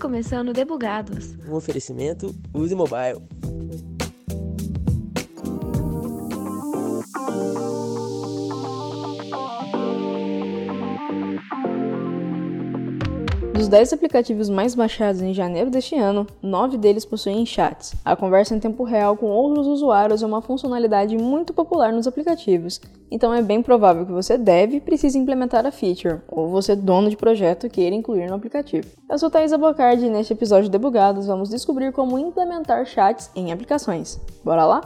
Começando Debugados. Um oferecimento Use Mobile. Dos 10 aplicativos mais baixados em janeiro deste ano, 9 deles possuem chats. A conversa em tempo real com outros usuários é uma funcionalidade muito popular nos aplicativos, então é bem provável que você deve e precise implementar a feature, ou você, dono de projeto, queira incluir no aplicativo. Eu sou Thaisa Bocardi e neste episódio de Debugados vamos descobrir como implementar chats em aplicações. Bora lá?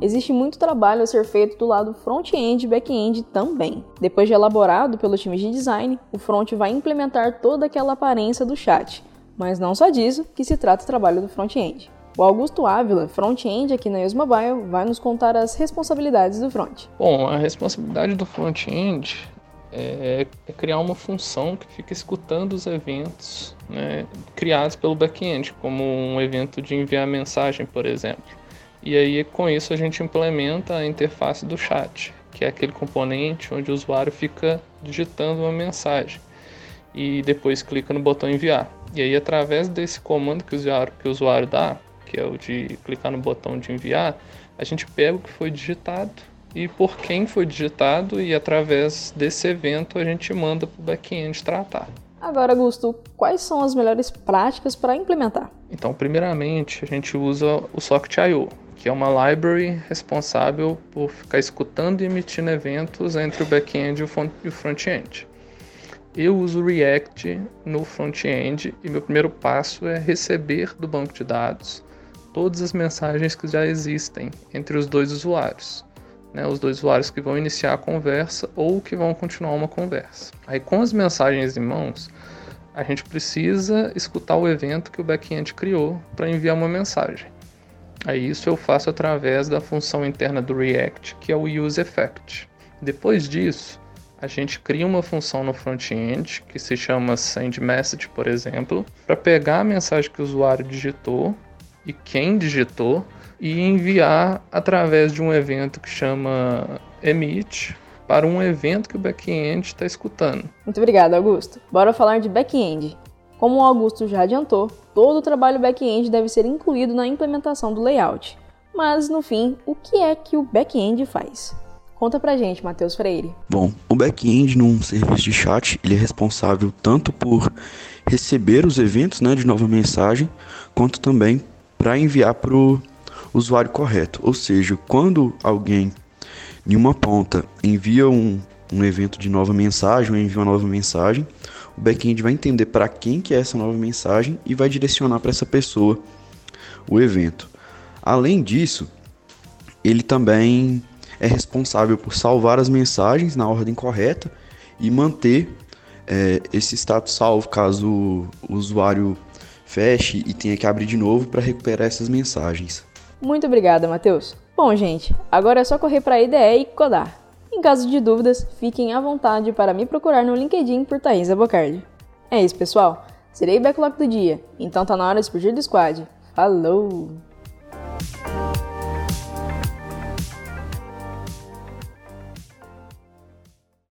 Existe muito trabalho a ser feito do lado front-end e back-end também. Depois de elaborado pelo time de design, o front vai implementar toda aquela aparência do chat, mas não só disso que se trata o trabalho do front-end. O Augusto Ávila, front-end aqui na Mobile, vai nos contar as responsabilidades do front. Bom, a responsabilidade do front-end é, é, criar uma função que fica escutando os eventos né, criados pelo back-end, como um evento de enviar mensagem, por exemplo. E aí com isso a gente implementa a interface do chat, que é aquele componente onde o usuário fica digitando uma mensagem e depois clica no botão enviar. E aí através desse comando que o usuário, que o usuário dá, que é o de clicar no botão de enviar, a gente pega o que foi digitado e por quem foi digitado e através desse evento a gente manda para o back-end tratar. Agora, Augusto, quais são as melhores práticas para implementar? Então, primeiramente, a gente usa o Socket.io, que é uma library responsável por ficar escutando e emitindo eventos entre o back-end e o front-end. Eu uso React no front-end e meu primeiro passo é receber do banco de dados todas as mensagens que já existem entre os dois usuários. Né, os dois usuários que vão iniciar a conversa ou que vão continuar uma conversa. Aí, com as mensagens em mãos, a gente precisa escutar o evento que o back-end criou para enviar uma mensagem. Aí isso eu faço através da função interna do React, que é o useEffect. Depois disso, a gente cria uma função no front-end que se chama sendMessage, por exemplo, para pegar a mensagem que o usuário digitou e quem digitou e enviar através de um evento que chama emit para um evento que o back-end está escutando. Muito obrigado, Augusto. Bora falar de back-end. Como o Augusto já adiantou, todo o trabalho back-end deve ser incluído na implementação do layout. Mas, no fim, o que é que o back-end faz? Conta pra gente, Matheus Freire. Bom, o back-end num serviço de chat, ele é responsável tanto por receber os eventos né, de nova mensagem, quanto também para enviar para o usuário correto. Ou seja, quando alguém em uma ponta envia um, um evento de nova mensagem ou envia uma nova mensagem, o back-end vai entender para quem que é essa nova mensagem e vai direcionar para essa pessoa o evento. Além disso, ele também é responsável por salvar as mensagens na ordem correta e manter é, esse status salvo caso o usuário feche e tenha que abrir de novo para recuperar essas mensagens. Muito obrigada, Matheus. Bom, gente, agora é só correr para a IDE e codar. Caso de dúvidas, fiquem à vontade para me procurar no LinkedIn por Thaisa Bocardi. É isso, pessoal. Serei backlog do dia, então tá na hora de explodir do squad. Falou!